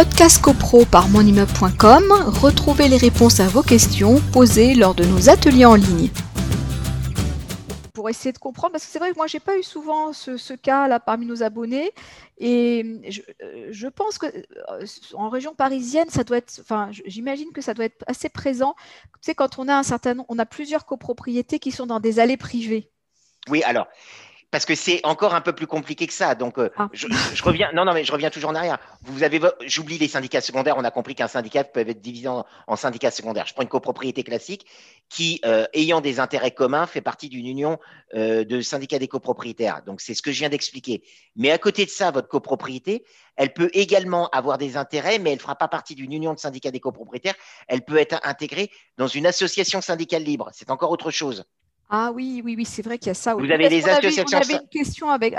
podcast copro par monimmeuble.com, retrouvez les réponses à vos questions posées lors de nos ateliers en ligne pour essayer de comprendre, parce que c'est vrai que moi, j'ai pas eu souvent ce, cas-là parmi nos abonnés, et je, pense que en région parisienne, ça doit être, enfin, j'imagine que ça doit être assez présent. Tu sais, quand on a un certain, on a plusieurs copropriétés qui sont dans des allées privées. Oui, alors parce que c'est encore un peu plus compliqué que ça. Donc, euh, ah. je, reviens. Non, non, mais je reviens toujours en arrière. Vous avez, j'oublie les syndicats secondaires. On a compris qu'un syndicat peut être divisé en, syndicats secondaires. Je prends une copropriété classique qui, euh, ayant des intérêts communs, fait partie d'une union euh, de syndicats des copropriétaires. Donc, c'est ce que je viens d'expliquer. Mais à côté de ça, votre copropriété, elle peut également avoir des intérêts, mais elle ne fera pas partie d'une union de syndicats des copropriétaires. Elle peut être intégrée dans une association syndicale libre. C'est encore autre chose. Ah oui, oui, oui, c'est vrai qu'il y a ça. Vous avez les associations. On avait une question avec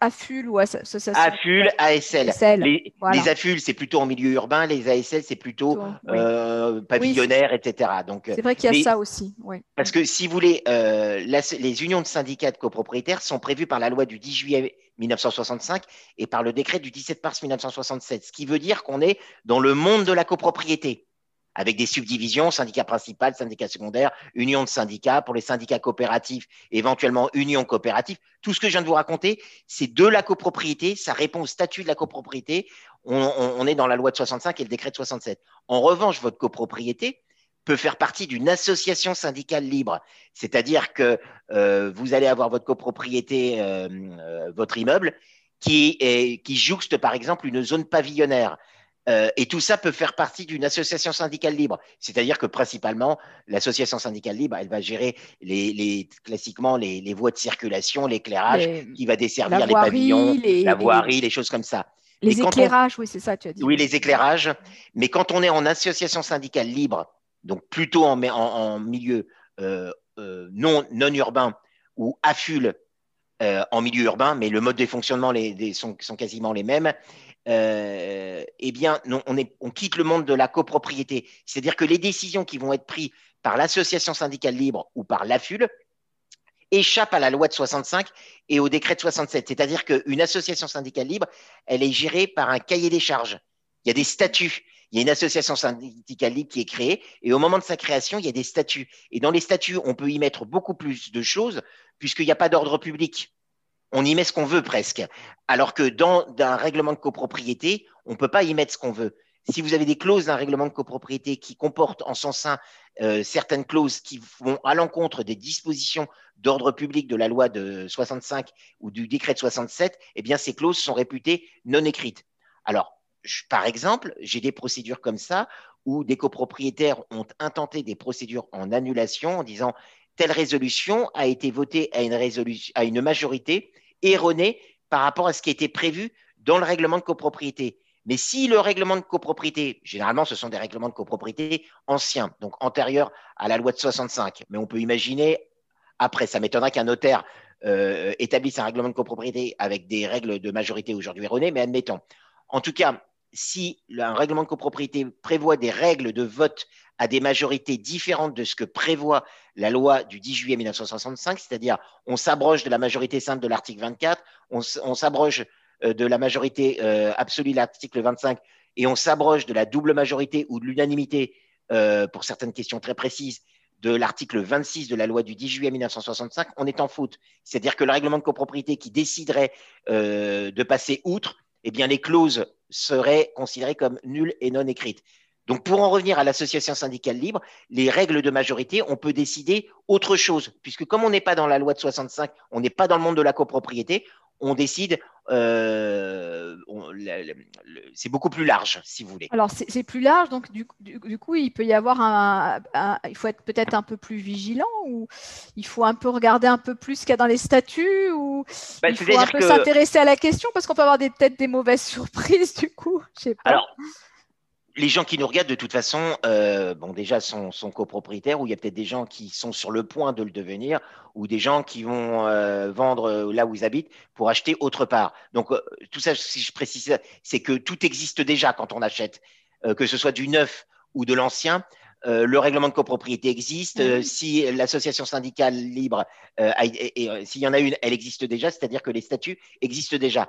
AFUL ou association. AFUL, ASL. Les, AFUL, c'est plutôt en milieu urbain, les ASL, c'est plutôt euh, pavillonnaire, etc. Donc, c'est vrai qu'il y a ça aussi. Parce que si vous voulez, euh, les unions de syndicats de copropriétaires sont prévues par la loi du 10 juillet 1965 et par le décret du 17 mars 1967, ce qui veut dire qu'on est dans le monde de la copropriété avec des subdivisions, syndicat principal, syndicat secondaire, union de syndicats, pour les syndicats coopératifs, éventuellement union coopérative. Tout ce que je viens de vous raconter, c'est de la copropriété, ça répond au statut de la copropriété. On, est dans la loi de 65 et le décret de 67. En revanche, votre copropriété peut faire partie d'une association syndicale libre, c'est-à-dire que euh, vous allez avoir votre copropriété, euh, euh, votre immeuble, qui, jouxte par exemple une zone pavillonnaire. Euh, et tout ça peut faire partie d'une association syndicale libre. C'est-à-dire que principalement, l'association syndicale libre, elle va gérer les, classiquement les, voies de circulation, l'éclairage, qui va desservir les pavillons, la voirie, les, choses comme ça. Les éclairages, oui, c'est ça, tu as dit. Oui, les éclairages. Mais quand on est en association syndicale libre, donc plutôt en, en, milieu euh, euh, non, non urbain ou affule en milieu urbain, mais le mode de fonctionnement sont, quasiment les mêmes, euh, eh bien, on, quitte le monde de la copropriété. C'est-à-dire que les décisions qui vont être prises par l'association syndicale libre ou par l'AFUL échappent à la loi de 65 et au décret de 67. C'est-à-dire qu'une association syndicale libre, elle est gérée par un cahier des charges. Il y a des statuts. Il y a une association syndicale libre qui est créée et au moment de sa création, il y a des statuts. Et dans les statuts, on peut y mettre beaucoup plus de choses puisqu'il n'y a pas d'ordre public on y met ce qu'on veut presque. Alors que dans un règlement de copropriété, on ne peut pas y mettre ce qu'on veut. Si vous avez des clauses d'un règlement de copropriété qui comportent en son sein euh, certaines clauses qui vont à l'encontre des dispositions d'ordre public de la loi de 65 ou du décret de 67, eh bien ces clauses sont réputées non écrites. Alors, par exemple, j'ai des procédures comme ça où des copropriétaires ont intenté des procédures en annulation en disant telle résolution a été votée à une, résolution, à une majorité erroné par rapport à ce qui était prévu dans le règlement de copropriété. Mais si le règlement de copropriété, généralement ce sont des règlements de copropriété anciens, donc antérieurs à la loi de 65, mais on peut imaginer, après, ça m'étonnerait qu'un notaire euh, établisse un règlement de copropriété avec des règles de majorité aujourd'hui erronées, mais admettons. En tout cas, si un règlement de copropriété prévoit des règles de vote à des majorités différentes de ce que prévoit la loi du 10 juillet 1965, c'est-à-dire on s'abroge de la majorité simple de l'article 24, on, s'abroge euh, de la majorité euh, absolue de l'article 25 et on s'abroge de la double majorité ou de l'unanimité euh, pour certaines questions très précises de l'article 26 de la loi du 10 juillet 1965, on est en faute. C'est-à-dire que le règlement de copropriété qui déciderait de passer outre, eh bien les clauses seraient considérées comme nulles et non écrites. Donc, pour en revenir à l'association syndicale libre, les règles de majorité, on peut décider autre chose, puisque comme on n'est pas dans la loi de 65, on n'est pas dans le monde de la copropriété, on décide, euh, c'est beaucoup plus large, si vous voulez. Alors, c'est plus large, donc du, coup, il peut y avoir un, il faut être peut-être un peu plus vigilant, ou il faut un peu regarder un peu plus ce qu'il y a dans les statuts, ou bah, il faut un peu s'intéresser à la question, parce qu'on peut avoir peut-être des mauvaises surprises, du coup, je sais pas. Alors, les gens qui nous regardent, de toute façon, euh, bon, déjà sont, copropriétaires, ou il y a peut-être des gens qui sont sur le point de le devenir, ou des gens qui vont euh, vendre euh, là où ils habitent pour acheter autre part. Donc, tout ça, si je précise, c'est que tout existe déjà quand on achète, que ce soit du neuf ou de l'ancien. le règlement de copropriété existe. si l'association syndicale libre, s'il y en a une, elle existe déjà, c'est-à-dire que les statuts existent déjà.